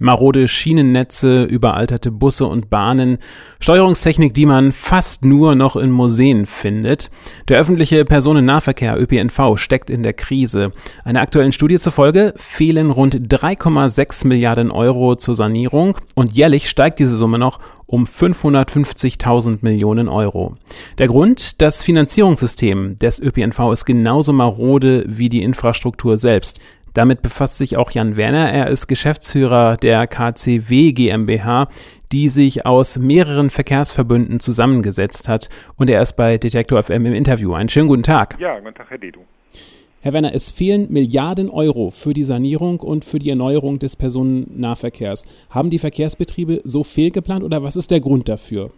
Marode Schienennetze, überalterte Busse und Bahnen, Steuerungstechnik, die man fast nur noch in Museen findet. Der öffentliche Personennahverkehr ÖPNV steckt in der Krise. Einer aktuellen Studie zufolge fehlen rund 3,6 Milliarden Euro zur Sanierung und jährlich steigt diese Summe noch um 550.000 Millionen Euro. Der Grund, das Finanzierungssystem des ÖPNV ist genauso marode wie die Infrastruktur selbst. Damit befasst sich auch Jan Werner. Er ist Geschäftsführer der KCW GmbH, die sich aus mehreren Verkehrsverbünden zusammengesetzt hat. Und er ist bei Detektor FM im Interview. Einen schönen guten Tag. Ja, guten Tag, Herr Dedu. Herr Werner, es fehlen Milliarden Euro für die Sanierung und für die Erneuerung des Personennahverkehrs. Haben die Verkehrsbetriebe so fehlgeplant oder was ist der Grund dafür?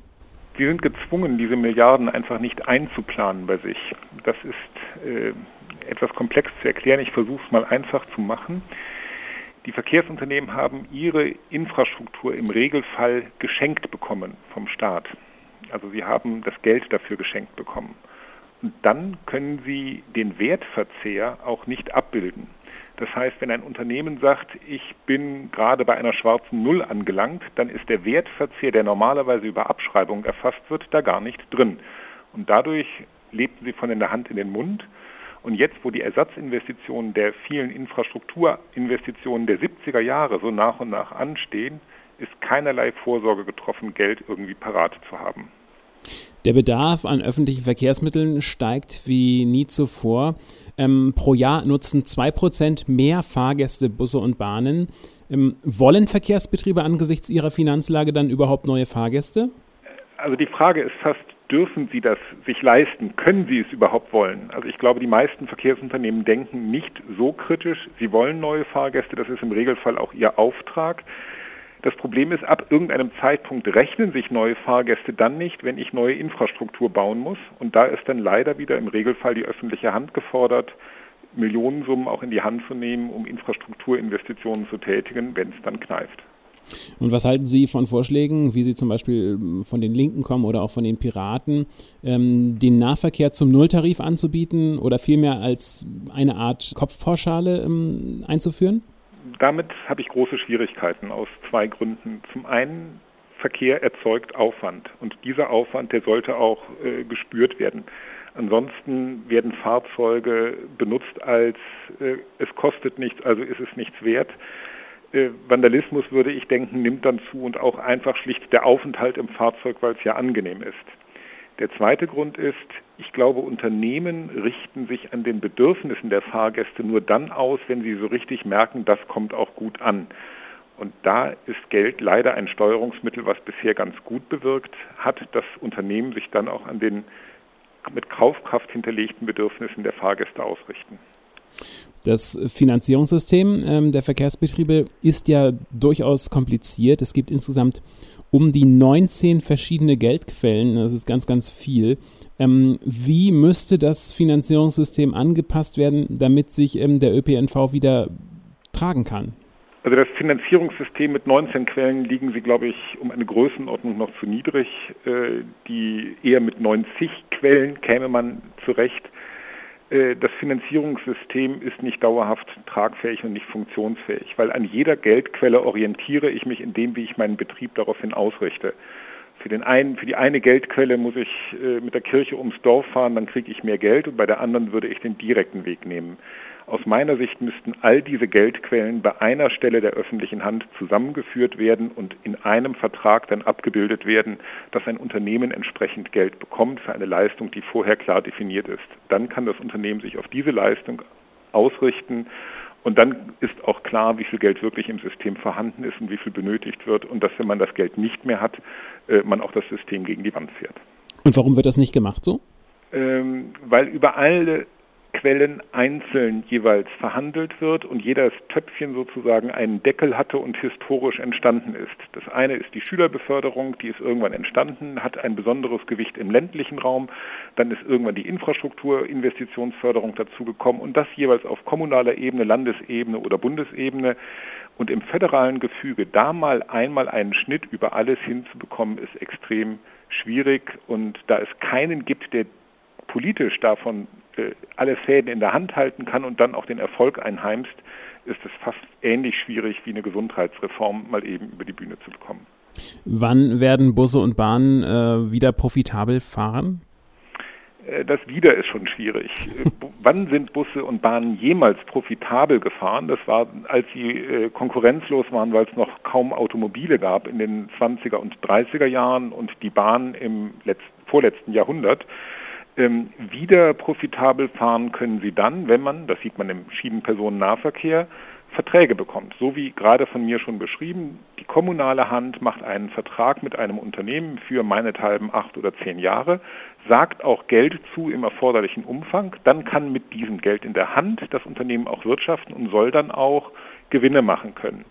Sie sind gezwungen, diese Milliarden einfach nicht einzuplanen bei sich. Das ist äh, etwas komplex zu erklären. Ich versuche es mal einfach zu machen. Die Verkehrsunternehmen haben ihre Infrastruktur im Regelfall geschenkt bekommen vom Staat. Also sie haben das Geld dafür geschenkt bekommen. Und dann können sie den Wertverzehr auch nicht abbilden. Das heißt, wenn ein Unternehmen sagt, ich bin gerade bei einer schwarzen Null angelangt, dann ist der Wertverzehr, der normalerweise über Abschreibung erfasst wird, da gar nicht drin. Und dadurch lebten sie von in der Hand in den Mund und jetzt, wo die Ersatzinvestitionen der vielen Infrastrukturinvestitionen der 70er Jahre so nach und nach anstehen, ist keinerlei Vorsorge getroffen, Geld irgendwie parat zu haben. Der Bedarf an öffentlichen Verkehrsmitteln steigt wie nie zuvor. Ähm, pro Jahr nutzen 2% mehr Fahrgäste Busse und Bahnen. Ähm, wollen Verkehrsbetriebe angesichts ihrer Finanzlage dann überhaupt neue Fahrgäste? Also die Frage ist fast, dürfen sie das sich leisten? Können sie es überhaupt wollen? Also ich glaube, die meisten Verkehrsunternehmen denken nicht so kritisch. Sie wollen neue Fahrgäste, das ist im Regelfall auch ihr Auftrag. Das Problem ist, ab irgendeinem Zeitpunkt rechnen sich neue Fahrgäste dann nicht, wenn ich neue Infrastruktur bauen muss. Und da ist dann leider wieder im Regelfall die öffentliche Hand gefordert, Millionensummen auch in die Hand zu nehmen, um Infrastrukturinvestitionen zu tätigen, wenn es dann kneift. Und was halten Sie von Vorschlägen, wie sie zum Beispiel ähm, von den Linken kommen oder auch von den Piraten, ähm, den Nahverkehr zum Nulltarif anzubieten oder vielmehr als eine Art Kopfpauschale ähm, einzuführen? Damit habe ich große Schwierigkeiten aus zwei Gründen. Zum einen, Verkehr erzeugt Aufwand und dieser Aufwand, der sollte auch äh, gespürt werden. Ansonsten werden Fahrzeuge benutzt als äh, es kostet nichts, also ist es nichts wert. Äh, Vandalismus, würde ich denken, nimmt dann zu und auch einfach schlicht der Aufenthalt im Fahrzeug, weil es ja angenehm ist. Der zweite Grund ist, ich glaube, Unternehmen richten sich an den Bedürfnissen der Fahrgäste nur dann aus, wenn sie so richtig merken, das kommt auch gut an. Und da ist Geld leider ein Steuerungsmittel, was bisher ganz gut bewirkt hat, dass Unternehmen sich dann auch an den mit Kaufkraft hinterlegten Bedürfnissen der Fahrgäste ausrichten. Das Finanzierungssystem ähm, der Verkehrsbetriebe ist ja durchaus kompliziert. Es gibt insgesamt um die 19 verschiedene Geldquellen. Das ist ganz, ganz viel. Ähm, wie müsste das Finanzierungssystem angepasst werden, damit sich ähm, der ÖPNV wieder tragen kann? Also das Finanzierungssystem mit 19 Quellen liegen Sie, glaube ich, um eine Größenordnung noch zu niedrig. Äh, die eher mit 90 Quellen käme man zurecht. Äh, das Finanzierungssystem ist nicht dauerhaft tragfähig und nicht funktionsfähig, weil an jeder Geldquelle orientiere ich mich in dem, wie ich meinen Betrieb daraufhin ausrichte. Für, den einen, für die eine Geldquelle muss ich äh, mit der Kirche ums Dorf fahren, dann kriege ich mehr Geld und bei der anderen würde ich den direkten Weg nehmen. Aus meiner Sicht müssten all diese Geldquellen bei einer Stelle der öffentlichen Hand zusammengeführt werden und in einem Vertrag dann abgebildet werden, dass ein Unternehmen entsprechend Geld bekommt für eine Leistung, die vorher klar definiert ist. Dann kann das Unternehmen sich auf diese Leistung ausrichten und dann ist auch klar, wie viel Geld wirklich im System vorhanden ist und wie viel benötigt wird und dass, wenn man das Geld nicht mehr hat, äh, man auch das System gegen die Wand fährt. Und warum wird das nicht gemacht so? Ähm, weil über alle Quellen einzeln jeweils verhandelt wird und jedes Töpfchen sozusagen einen Deckel hatte und historisch entstanden ist. Das eine ist die Schülerbeförderung, die ist irgendwann entstanden, hat ein besonderes Gewicht im ländlichen Raum, dann ist irgendwann die Infrastrukturinvestitionsförderung dazugekommen und das jeweils auf kommunaler Ebene, Landesebene oder Bundesebene. Und im föderalen Gefüge da mal einmal einen Schnitt über alles hinzubekommen, ist extrem schwierig. Und da es keinen gibt, der politisch davon alle Fäden in der Hand halten kann und dann auch den Erfolg einheimst, ist es fast ähnlich schwierig wie eine Gesundheitsreform mal eben über die Bühne zu bekommen. Wann werden Busse und Bahnen äh, wieder profitabel fahren? Äh, das wieder ist schon schwierig. Äh, wann sind Busse und Bahnen jemals profitabel gefahren? Das war, als sie äh, konkurrenzlos waren, weil es noch kaum Automobile gab in den 20er und 30er Jahren und die Bahn im letzten, vorletzten Jahrhundert. Ähm, wieder profitabel fahren können sie dann, wenn man, das sieht man im Schienenpersonennahverkehr, Verträge bekommt. So wie gerade von mir schon beschrieben, die kommunale Hand macht einen Vertrag mit einem Unternehmen für meinethalben acht oder zehn Jahre, sagt auch Geld zu im erforderlichen Umfang, dann kann mit diesem Geld in der Hand das Unternehmen auch wirtschaften und soll dann auch Gewinne machen können.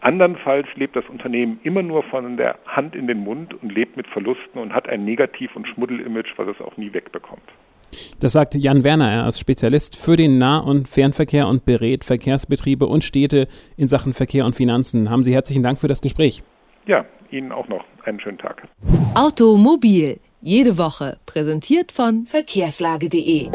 Andernfalls lebt das Unternehmen immer nur von der Hand in den Mund und lebt mit Verlusten und hat ein Negativ- und Schmuddelimage, was es auch nie wegbekommt. Das sagt Jan Werner, er ist Spezialist für den Nah- und Fernverkehr und berät Verkehrsbetriebe und Städte in Sachen Verkehr und Finanzen. Haben Sie herzlichen Dank für das Gespräch. Ja, Ihnen auch noch einen schönen Tag. Automobil, jede Woche, präsentiert von verkehrslage.de.